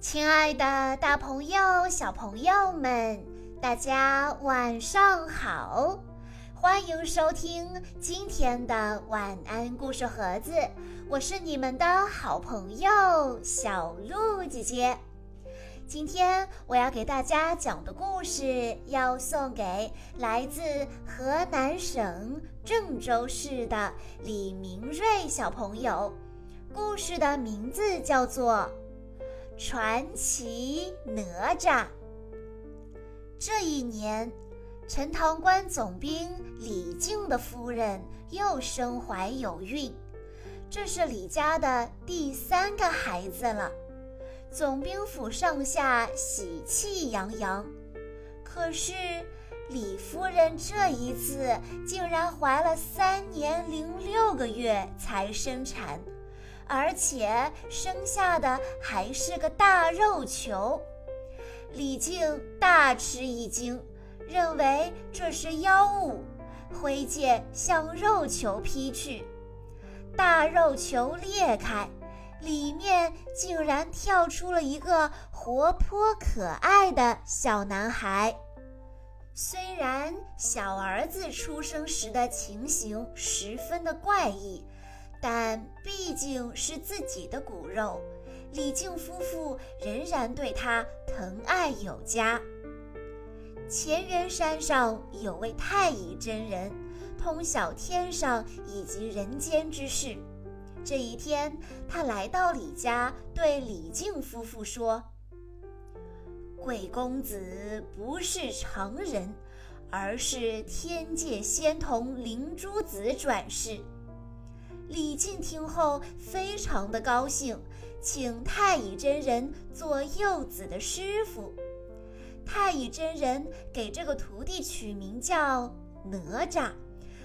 亲爱的，大朋友、小朋友们，大家晚上好！欢迎收听今天的晚安故事盒子，我是你们的好朋友小鹿姐姐。今天我要给大家讲的故事，要送给来自河南省郑州市的李明瑞小朋友。故事的名字叫做。传奇哪吒。这一年，陈塘关总兵李靖的夫人又身怀有孕，这是李家的第三个孩子了。总兵府上下喜气洋洋，可是李夫人这一次竟然怀了三年零六个月才生产。而且生下的还是个大肉球，李靖大吃一惊，认为这是妖物，挥剑向肉球劈去。大肉球裂开，里面竟然跳出了一个活泼可爱的小男孩。虽然小儿子出生时的情形十分的怪异。但毕竟是自己的骨肉，李靖夫妇仍然对他疼爱有加。乾元山上有位太乙真人，通晓天上以及人间之事。这一天，他来到李家，对李靖夫妇说：“贵公子不是常人，而是天界仙童灵珠子转世。”李靖听后非常的高兴，请太乙真人做幼子的师傅。太乙真人给这个徒弟取名叫哪吒，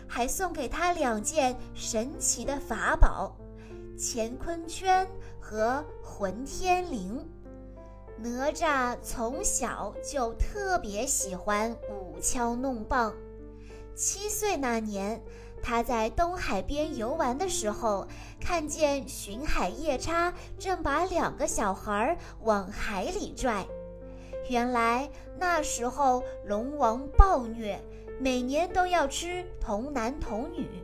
还送给他两件神奇的法宝——乾坤圈和混天绫。哪吒从小就特别喜欢舞枪弄棒，七岁那年。他在东海边游玩的时候，看见巡海夜叉正把两个小孩往海里拽。原来那时候龙王暴虐，每年都要吃童男童女。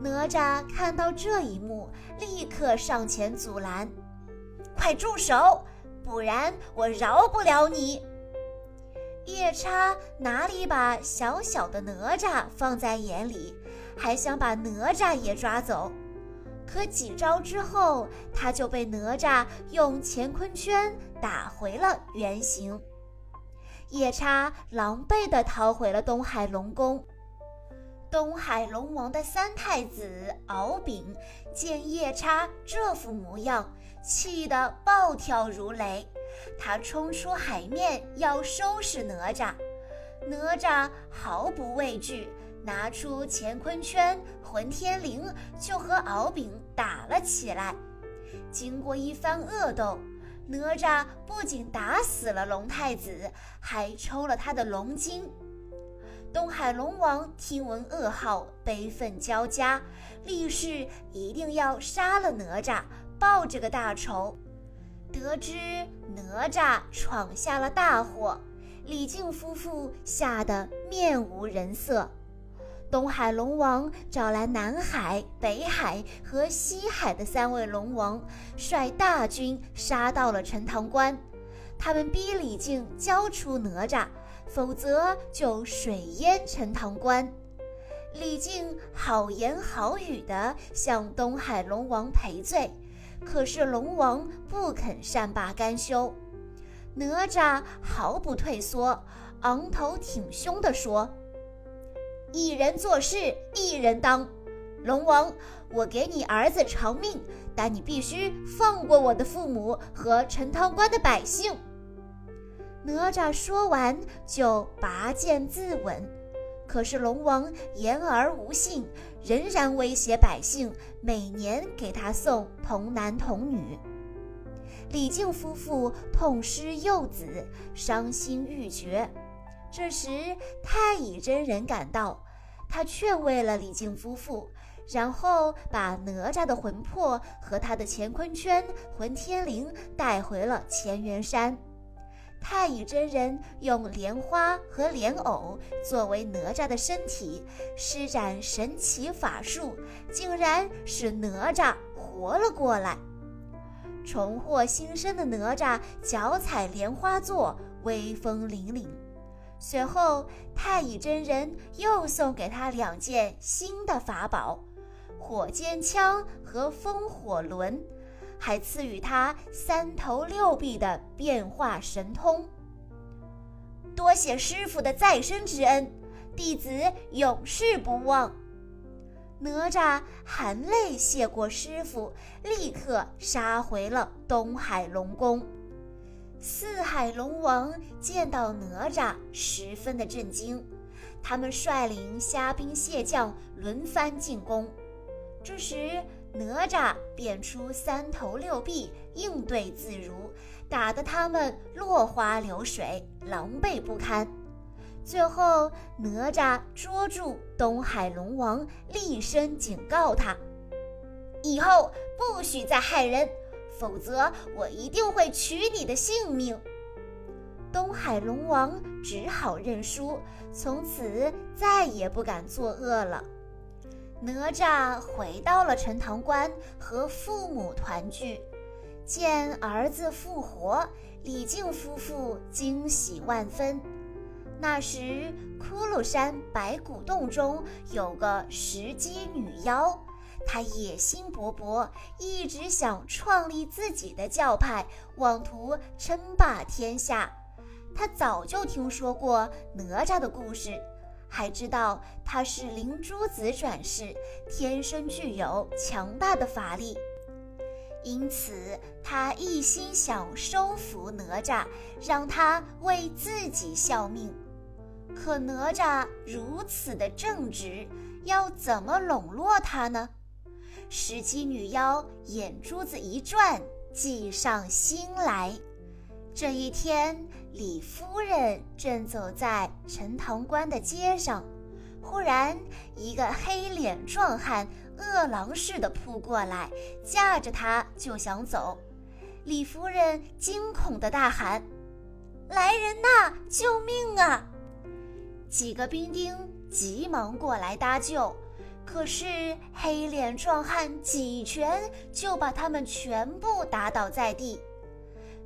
哪吒看到这一幕，立刻上前阻拦：“快住手，不然我饶不了你！”夜叉哪里把小小的哪吒放在眼里？还想把哪吒也抓走，可几招之后，他就被哪吒用乾坤圈打回了原形。夜叉狼狈地逃回了东海龙宫。东海龙王的三太子敖丙见夜叉这副模样，气得暴跳如雷，他冲出海面要收拾哪吒。哪吒毫不畏惧。拿出乾坤圈、混天绫，就和敖丙打了起来。经过一番恶斗，哪吒不仅打死了龙太子，还抽了他的龙筋。东海龙王听闻噩耗，悲愤交加，立誓一定要杀了哪吒，报这个大仇。得知哪吒闯下了大祸，李靖夫妇吓得面无人色。东海龙王找来南海、北海和西海的三位龙王，率大军杀到了陈塘关。他们逼李靖交出哪吒，否则就水淹陈塘关。李靖好言好语地向东海龙王赔罪，可是龙王不肯善罢甘休。哪吒毫不退缩，昂头挺胸地说。一人做事一人当，龙王，我给你儿子偿命，但你必须放过我的父母和陈塘关的百姓。哪吒说完就拔剑自刎，可是龙王言而无信，仍然威胁百姓每年给他送童男童女。李靖夫妇痛失幼子，伤心欲绝。这时，太乙真人赶到，他劝慰了李靖夫妇，然后把哪吒的魂魄和他的乾坤圈、混天绫带回了乾元山。太乙真人用莲花和莲藕作为哪吒的身体，施展神奇法术，竟然使哪吒活了过来。重获新生的哪吒脚踩莲花座，威风凛凛。随后，太乙真人又送给他两件新的法宝：火尖枪和风火轮。还赐予他三头六臂的变化神通。多谢师傅的再生之恩，弟子永世不忘。哪吒含泪谢过师傅，立刻杀回了东海龙宫。四海龙王见到哪吒，十分的震惊，他们率领虾兵蟹将轮番进攻。这时，哪吒变出三头六臂，应对自如，打得他们落花流水，狼狈不堪。最后，哪吒捉住东海龙王，厉声警告他：“以后不许再害人，否则我一定会取你的性命。”东海龙王只好认输，从此再也不敢作恶了。哪吒回到了陈塘关，和父母团聚，见儿子复活，李靖夫妇惊喜万分。那时，骷髅山白骨洞中有个石矶女妖，他野心勃勃，一直想创立自己的教派，妄图称霸天下。他早就听说过哪吒的故事。还知道他是灵珠子转世，天生具有强大的法力，因此他一心想收服哪吒，让他为自己效命。可哪吒如此的正直，要怎么笼络他呢？石矶女妖眼珠子一转，计上心来。这一天。李夫人正走在陈塘关的街上，忽然一个黑脸壮汉饿狼似的扑过来，架着她就想走。李夫人惊恐地大喊：“来人呐，救命啊！”几个兵丁急忙过来搭救，可是黑脸壮汉几拳就把他们全部打倒在地。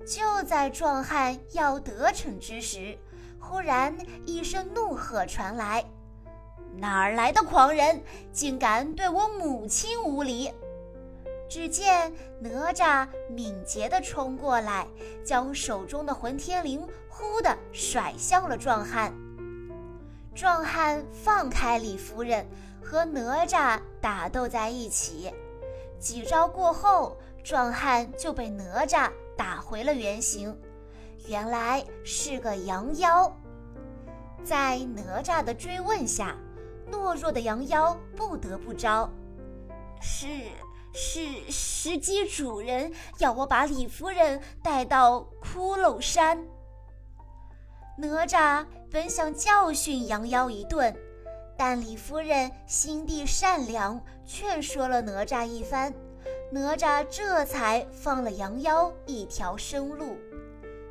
就在壮汉要得逞之时，忽然一声怒喝传来：“哪儿来的狂人，竟敢对我母亲无礼！”只见哪吒敏捷地冲过来，将手中的混天绫忽地甩向了壮汉。壮汉放开李夫人，和哪吒打斗在一起。几招过后，壮汉就被哪吒。打回了原形，原来是个羊妖。在哪吒的追问下，懦弱的羊妖不得不招。是是，石矶主人要我把李夫人带到骷髅山。哪吒本想教训羊妖一顿，但李夫人心地善良，劝说了哪吒一番。哪吒这才放了羊妖一条生路。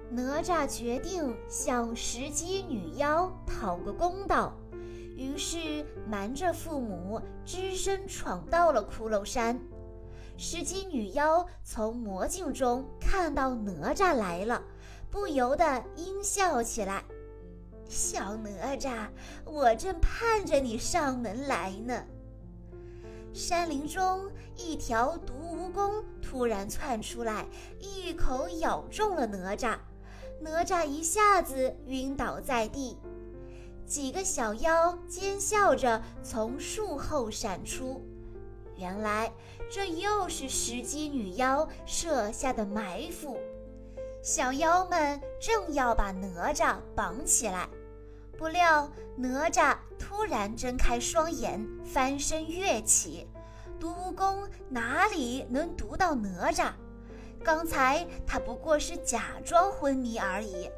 哪吒决定向石矶女妖讨个公道，于是瞒着父母，只身闯到了骷髅山。石矶女妖从魔镜中看到哪吒来了，不由得阴笑起来：“小哪吒，我正盼着你上门来呢。”山林中，一条毒蜈蚣突然窜出来，一口咬中了哪吒。哪吒一下子晕倒在地。几个小妖奸笑着从树后闪出，原来这又是石矶女妖设下的埋伏。小妖们正要把哪吒绑起来，不料哪吒突然睁开双眼，翻身跃起。毒蜈蚣哪里能毒到哪吒？刚才他不过是假装昏迷而已。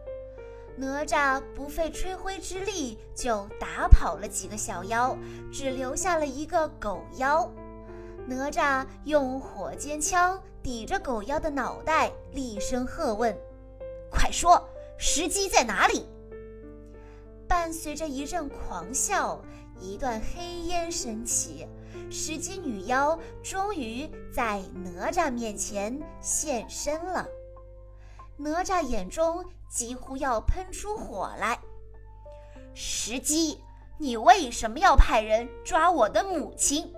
哪吒不费吹灰之力就打跑了几个小妖，只留下了一个狗妖。哪吒用火尖枪抵着狗妖的脑袋，厉声喝问：“快说，时机在哪里？”伴随着一阵狂笑，一段黑烟升起，石矶女妖终于在哪吒面前现身了。哪吒眼中几乎要喷出火来。石矶，你为什么要派人抓我的母亲？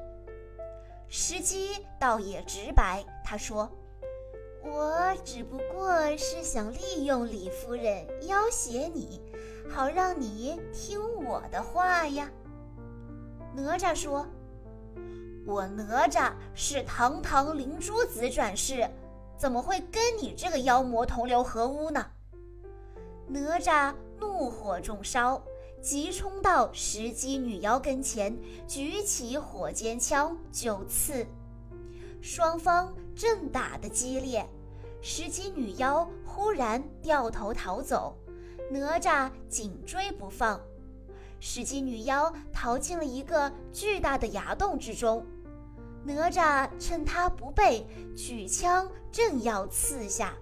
石矶倒也直白，他说：“我只不过是想利用李夫人要挟你，好让你听我的话呀。”哪吒说：“我哪吒是堂堂灵珠子转世。”怎么会跟你这个妖魔同流合污呢？哪吒怒火中烧，急冲到石矶女妖跟前，举起火尖枪就刺。双方正打得激烈，石矶女妖忽然掉头逃走，哪吒紧追不放。石矶女妖逃进了一个巨大的崖洞之中。哪吒趁他不备，举枪正要刺下，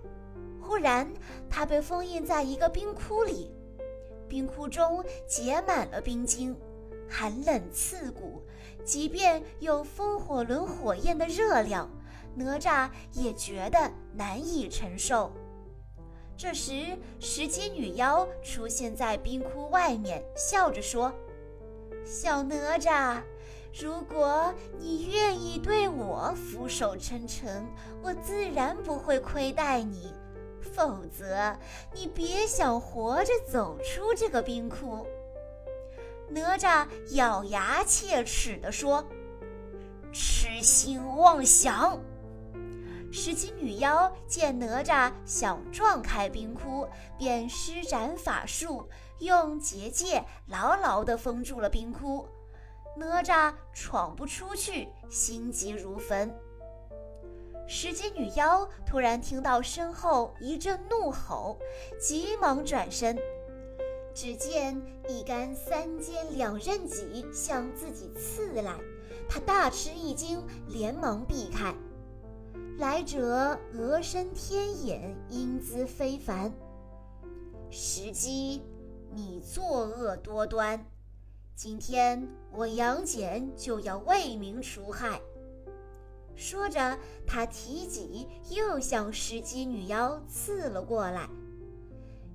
忽然他被封印在一个冰窟里，冰窟中结满了冰晶，寒冷刺骨，即便有风火轮火焰的热量，哪吒也觉得难以承受。这时，石矶女妖出现在冰窟外面，笑着说：“小哪吒。”如果你愿意对我俯首称臣，我自然不会亏待你；否则，你别想活着走出这个冰窟。哪吒咬牙切齿地说：“痴心妄想！”石矶女妖见哪吒想撞开冰窟，便施展法术，用结界牢牢地封住了冰窟。哪吒闯不出去，心急如焚。石矶女妖突然听到身后一阵怒吼，急忙转身，只见一杆三尖两刃戟向自己刺来，她大吃一惊，连忙避开。来者鹅身天眼，英姿非凡。石矶，你作恶多端。今天我杨戬就要为民除害。说着，他提戟又向石矶女妖刺了过来。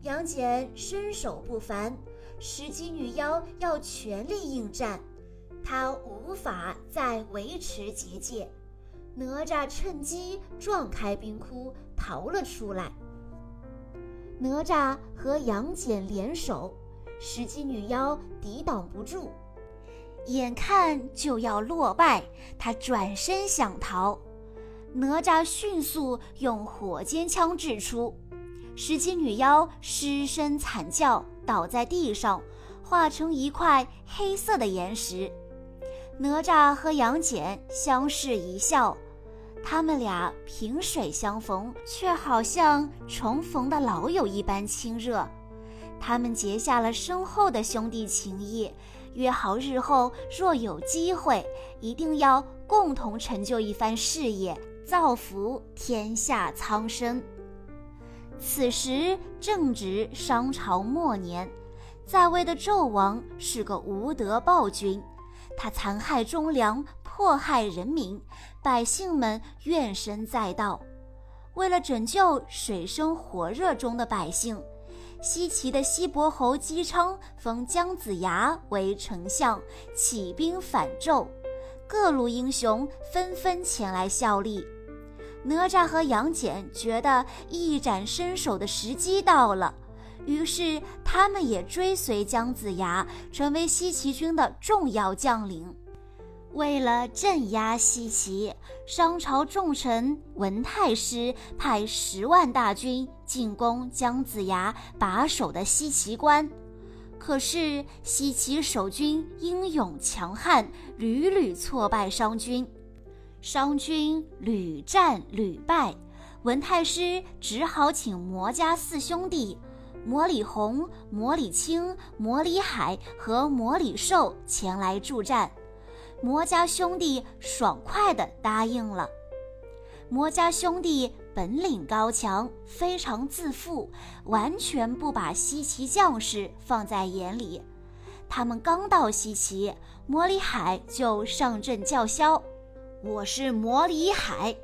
杨戬身手不凡，石矶女妖要全力应战，他无法再维持结界。哪吒趁机撞开冰窟，逃了出来。哪吒和杨戬联手。石矶女妖抵挡不住，眼看就要落败，他转身想逃。哪吒迅速用火尖枪掷出，石矶女妖失声惨叫，倒在地上，化成一块黑色的岩石。哪吒和杨戬相视一笑，他们俩萍水相逢，却好像重逢的老友一般亲热。他们结下了深厚的兄弟情谊，约好日后若有机会，一定要共同成就一番事业，造福天下苍生。此时正值商朝末年，在位的纣王是个无德暴君，他残害忠良，迫害人民，百姓们怨声载道。为了拯救水深火热中的百姓。西岐的西伯侯姬昌封姜子牙为丞相，起兵反纣，各路英雄纷纷前来效力。哪吒和杨戬觉得一展身手的时机到了，于是他们也追随姜子牙，成为西岐军的重要将领。为了镇压西岐，商朝重臣文太师派十万大军进攻姜子牙把守的西岐关。可是西岐守军英勇强悍，屡屡挫败商军，商军屡战屡败。文太师只好请魔家四兄弟魔里红、魔里青、魔里海和魔里兽前来助战。魔家兄弟爽快地答应了。魔家兄弟本领高强，非常自负，完全不把西岐将士放在眼里。他们刚到西岐，魔里海就上阵叫嚣：“我是魔里海，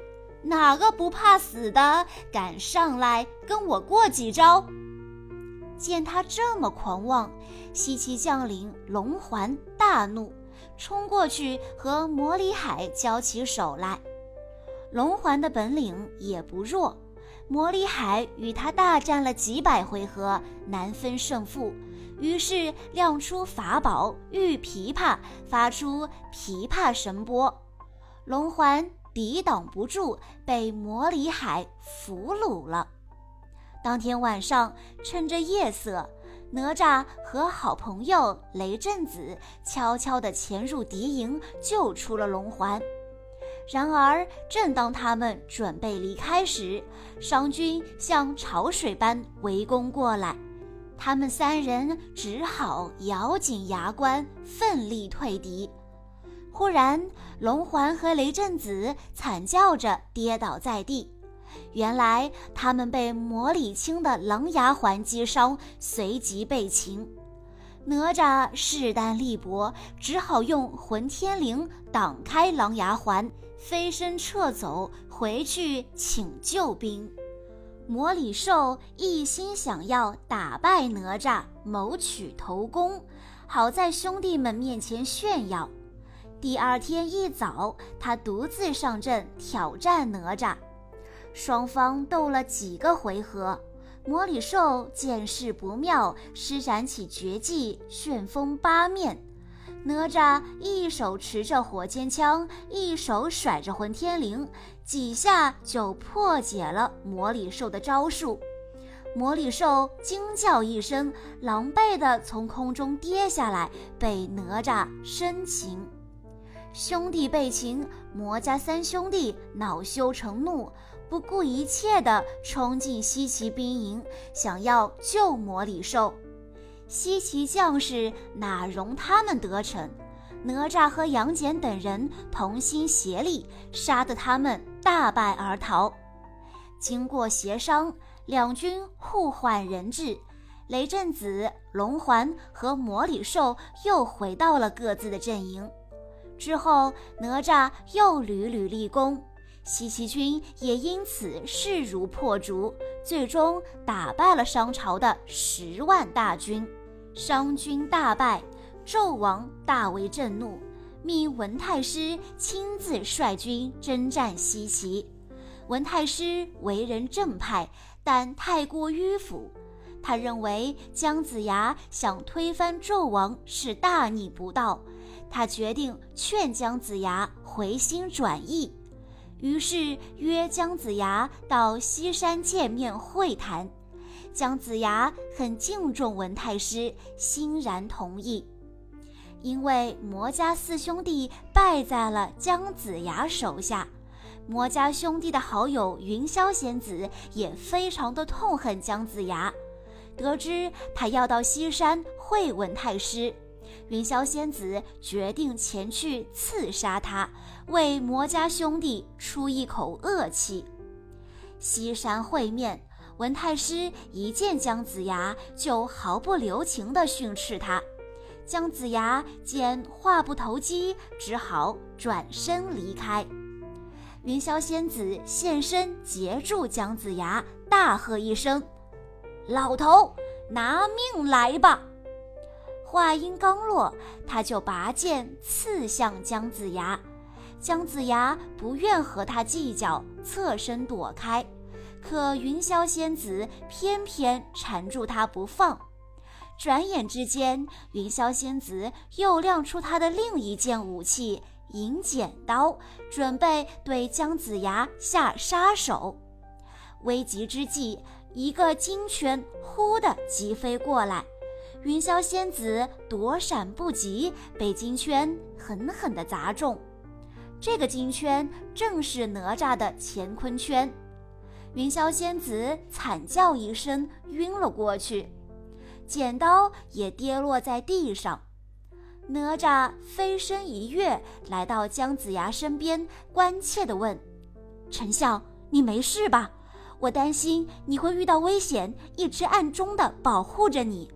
哪个不怕死的敢上来跟我过几招？”见他这么狂妄，西岐将领龙环大怒，冲过去和魔里海交起手来。龙环的本领也不弱，魔里海与他大战了几百回合，难分胜负。于是亮出法宝玉琵琶，发出琵琶神波，龙环抵挡不住，被魔里海俘虏了。当天晚上，趁着夜色，哪吒和好朋友雷震子悄悄地潜入敌营，救出了龙环。然而，正当他们准备离开时，商军像潮水般围攻过来，他们三人只好咬紧牙关，奋力退敌。忽然，龙环和雷震子惨叫着跌倒在地，原来他们被魔里青的狼牙环击伤，随即被擒。哪吒势单力薄，只好用混天绫挡开狼牙环。飞身撤走，回去请救兵。魔里兽一心想要打败哪吒，谋取头功，好在兄弟们面前炫耀。第二天一早，他独自上阵挑战哪吒。双方斗了几个回合，魔里兽见势不妙，施展起绝技旋风八面。哪吒一手持着火尖枪，一手甩着混天绫，几下就破解了魔里兽的招数。魔里兽惊叫一声，狼狈地从空中跌下来，被哪吒生擒。兄弟被擒，魔家三兄弟恼羞成怒，不顾一切地冲进西岐兵营，想要救魔里兽。西岐将士哪容他们得逞？哪吒和杨戬等人同心协力，杀得他们大败而逃。经过协商，两军互换人质，雷震子、龙环和魔里兽又回到了各自的阵营。之后，哪吒又屡屡立功，西岐军也因此势如破竹，最终打败了商朝的十万大军。商军大败，纣王大为震怒，命文太师亲自率军征战西岐。文太师为人正派，但太过迂腐。他认为姜子牙想推翻纣王是大逆不道，他决定劝姜子牙回心转意，于是约姜子牙到西山见面会谈。姜子牙很敬重文太师，欣然同意。因为魔家四兄弟败在了姜子牙手下，魔家兄弟的好友云霄仙子也非常的痛恨姜子牙。得知他要到西山会文太师，云霄仙子决定前去刺杀他，为魔家兄弟出一口恶气。西山会面。文太师一见姜子牙，就毫不留情地训斥他。姜子牙见话不投机，只好转身离开。云霄仙子现身截住姜子牙，大喝一声：“老头，拿命来吧！”话音刚落，他就拔剑刺向姜子牙。姜子牙不愿和他计较，侧身躲开。可云霄仙子偏偏缠住他不放，转眼之间，云霄仙子又亮出她的另一件武器——银剪刀，准备对姜子牙下杀手。危急之际，一个金圈忽地急飞过来，云霄仙子躲闪不及，被金圈狠狠地砸中。这个金圈正是哪吒的乾坤圈。云霄仙子惨叫一声，晕了过去。剪刀也跌落在地上。哪吒飞身一跃，来到姜子牙身边，关切地问：“丞相，你没事吧？我担心你会遇到危险，一直暗中的保护着你。”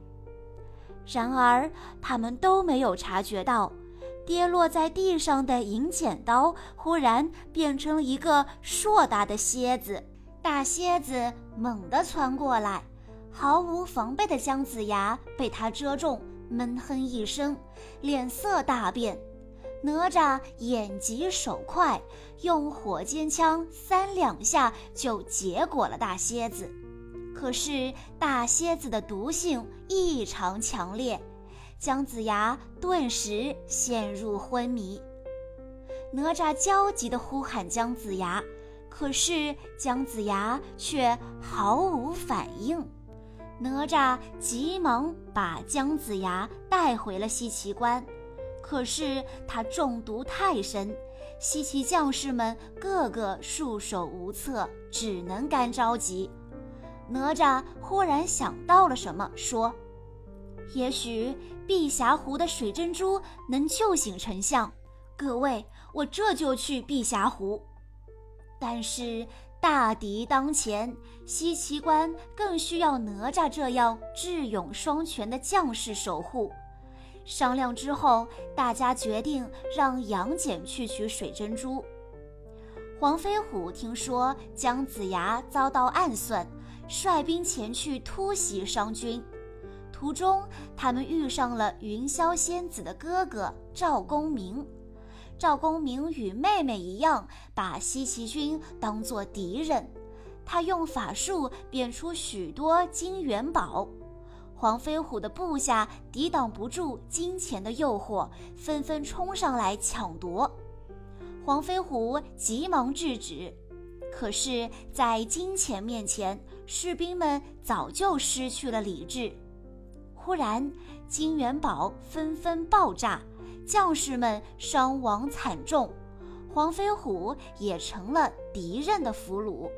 然而，他们都没有察觉到，跌落在地上的银剪刀忽然变成了一个硕大的蝎子。大蝎子猛地窜过来，毫无防备的姜子牙被它蛰中。闷哼一声，脸色大变。哪吒眼疾手快，用火尖枪三两下就结果了大蝎子。可是大蝎子的毒性异常强烈，姜子牙顿时陷入昏迷。哪吒焦急地呼喊姜子牙，可是姜子牙却毫无反应。哪吒急忙把姜子牙带回了西岐关，可是他中毒太深，西岐将士们个个束手无策，只能干着急。哪吒忽然想到了什么，说：“也许碧霞湖的水珍珠能救醒丞相，各位，我这就去碧霞湖。”但是。大敌当前，西岐关更需要哪吒这样智勇双全的将士守护。商量之后，大家决定让杨戬去取水珍珠。黄飞虎听说姜子牙遭到暗算，率兵前去突袭商军。途中，他们遇上了云霄仙子的哥哥赵公明。赵公明与妹妹一样，把西岐军当作敌人。他用法术变出许多金元宝，黄飞虎的部下抵挡不住金钱的诱惑，纷纷冲上来抢夺。黄飞虎急忙制止，可是，在金钱面前，士兵们早就失去了理智。忽然，金元宝纷纷爆炸。将士们伤亡惨重，黄飞虎也成了敌人的俘虏。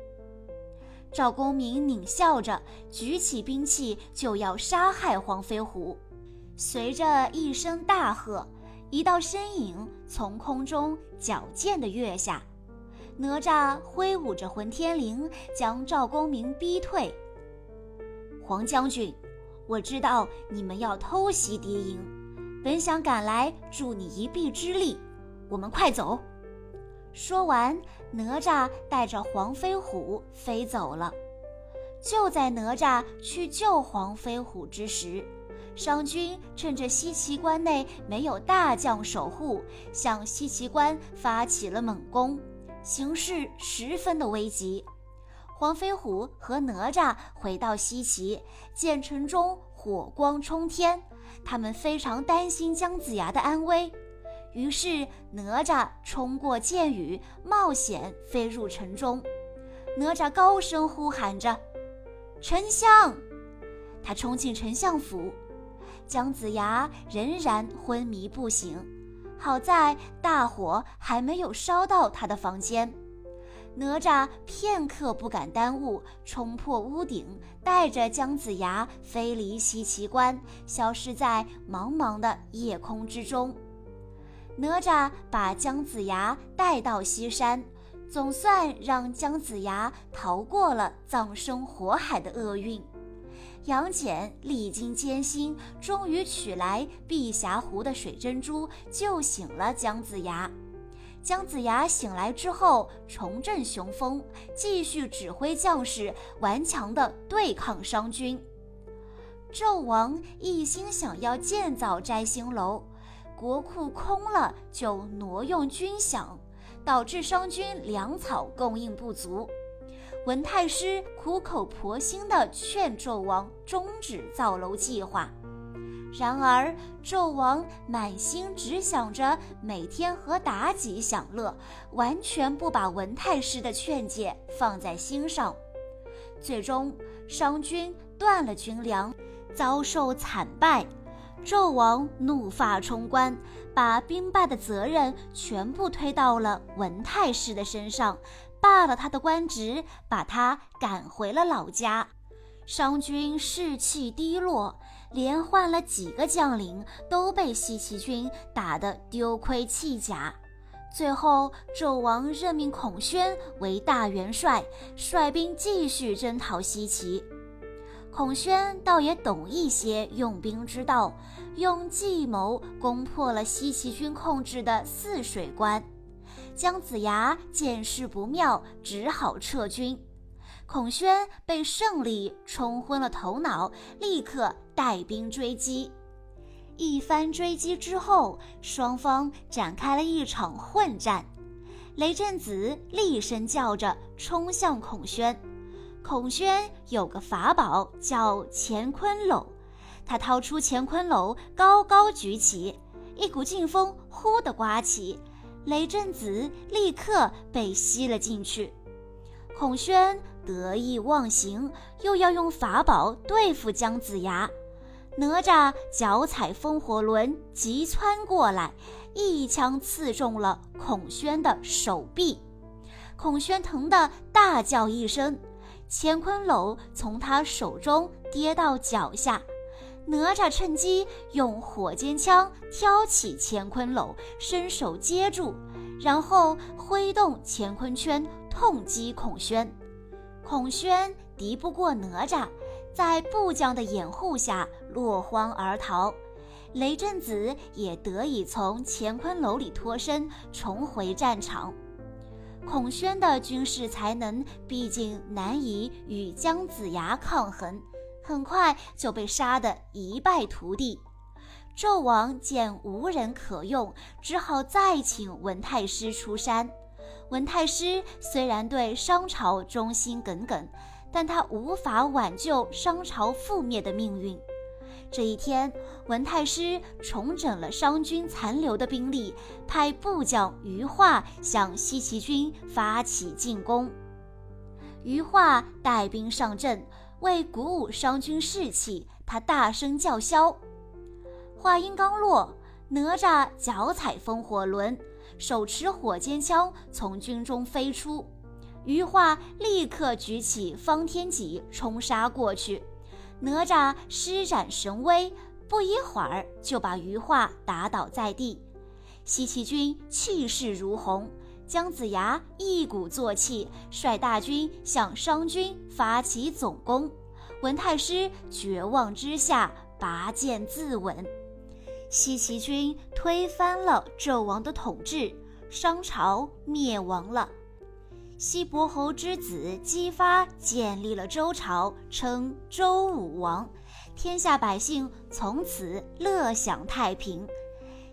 赵公明狞笑着举起兵器就要杀害黄飞虎，随着一声大喝，一道身影从空中矫健地跃下。哪吒挥舞着混天绫，将赵公明逼退。黄将军，我知道你们要偷袭敌营。本想赶来助你一臂之力，我们快走。说完，哪吒带着黄飞虎飞走了。就在哪吒去救黄飞虎之时，商军趁着西岐关内没有大将守护，向西岐关发起了猛攻，形势十分的危急。黄飞虎和哪吒回到西岐，见城中火光冲天。他们非常担心姜子牙的安危，于是哪吒冲过箭雨，冒险飞入城中。哪吒高声呼喊着：“丞相！”他冲进丞相府，姜子牙仍然昏迷不醒。好在大火还没有烧到他的房间。哪吒片刻不敢耽误，冲破屋顶，带着姜子牙飞离西岐关，消失在茫茫的夜空之中。哪吒把姜子牙带到西山，总算让姜子牙逃过了葬身火海的厄运。杨戬历经艰辛，终于取来碧霞湖的水珍珠，救醒了姜子牙。姜子牙醒来之后，重振雄风，继续指挥将士顽强地对抗商军。纣王一心想要建造摘星楼，国库空了就挪用军饷，导致商军粮草供应不足。文太师苦口婆心地劝纣王终止造楼计划。然而，纣王满心只想着每天和妲己享乐，完全不把文太师的劝诫放在心上。最终，商军断了军粮，遭受惨败。纣王怒发冲冠，把兵败的责任全部推到了文太师的身上，罢了他的官职，把他赶回了老家。商军士气低落。连换了几个将领，都被西岐军打得丢盔弃甲。最后，纣王任命孔宣为大元帅，率兵继续征讨西岐。孔宣倒也懂一些用兵之道，用计谋攻破了西岐军控制的泗水关。姜子牙见势不妙，只好撤军。孔宣被胜利冲昏了头脑，立刻带兵追击。一番追击之后，双方展开了一场混战。雷震子厉声叫着冲向孔宣。孔宣有个法宝叫乾坤篓，他掏出乾坤篓，高高举起，一股劲风呼地刮起，雷震子立刻被吸了进去。孔宣得意忘形，又要用法宝对付姜子牙。哪吒脚踩风火轮急窜过来，一枪刺中了孔宣的手臂。孔宣疼得大叫一声，乾坤篓从他手中跌到脚下。哪吒趁机用火尖枪挑起乾坤篓，伸手接住，然后挥动乾坤圈痛击孔宣。孔宣敌不过哪吒。在部将的掩护下落荒而逃，雷震子也得以从乾坤楼里脱身，重回战场。孔宣的军事才能毕竟难以与姜子牙抗衡，很快就被杀得一败涂地。纣王见无人可用，只好再请文太师出山。文太师虽然对商朝忠心耿耿。但他无法挽救商朝覆灭的命运。这一天，文太师重整了商军残留的兵力，派部将余化向西岐军发起进攻。余化带兵上阵，为鼓舞商军士气，他大声叫嚣。话音刚落，哪吒脚踩风火轮，手持火尖枪从军中飞出。余化立刻举起方天戟冲杀过去，哪吒施展神威，不一会儿就把余化打倒在地。西岐军气势如虹，姜子牙一鼓作气，率大军向商军发起总攻。文太师绝望之下拔剑自刎，西岐军推翻了纣王的统治，商朝灭亡了。西伯侯之子姬发建立了周朝，称周武王，天下百姓从此乐享太平。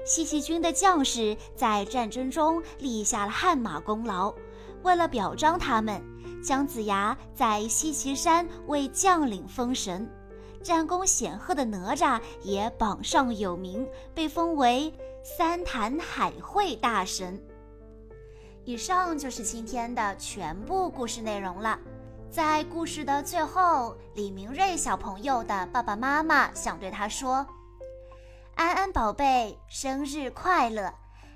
西岐军的将士在战争中立下了汗马功劳，为了表彰他们，姜子牙在西岐山为将领封神，战功显赫的哪吒也榜上有名，被封为三坛海会大神。以上就是今天的全部故事内容了。在故事的最后，李明瑞小朋友的爸爸妈妈想对他说：“安安宝贝，生日快乐！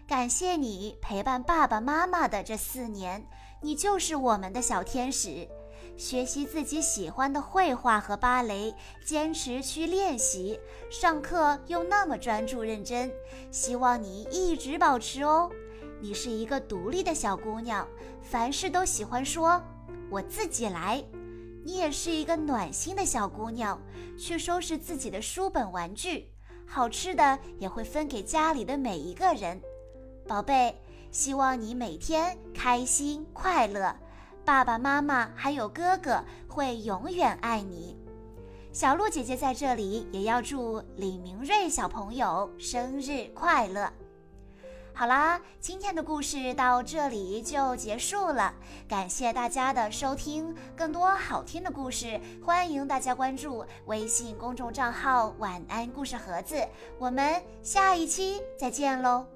感谢你陪伴爸爸妈妈的这四年，你就是我们的小天使。学习自己喜欢的绘画和芭蕾，坚持去练习，上课又那么专注认真，希望你一直保持哦。”你是一个独立的小姑娘，凡事都喜欢说“我自己来”。你也是一个暖心的小姑娘，去收拾自己的书本、玩具，好吃的也会分给家里的每一个人。宝贝，希望你每天开心快乐，爸爸妈妈还有哥哥会永远爱你。小鹿姐姐在这里也要祝李明瑞小朋友生日快乐。好啦，今天的故事到这里就结束了，感谢大家的收听。更多好听的故事，欢迎大家关注微信公众账号“晚安故事盒子”。我们下一期再见喽！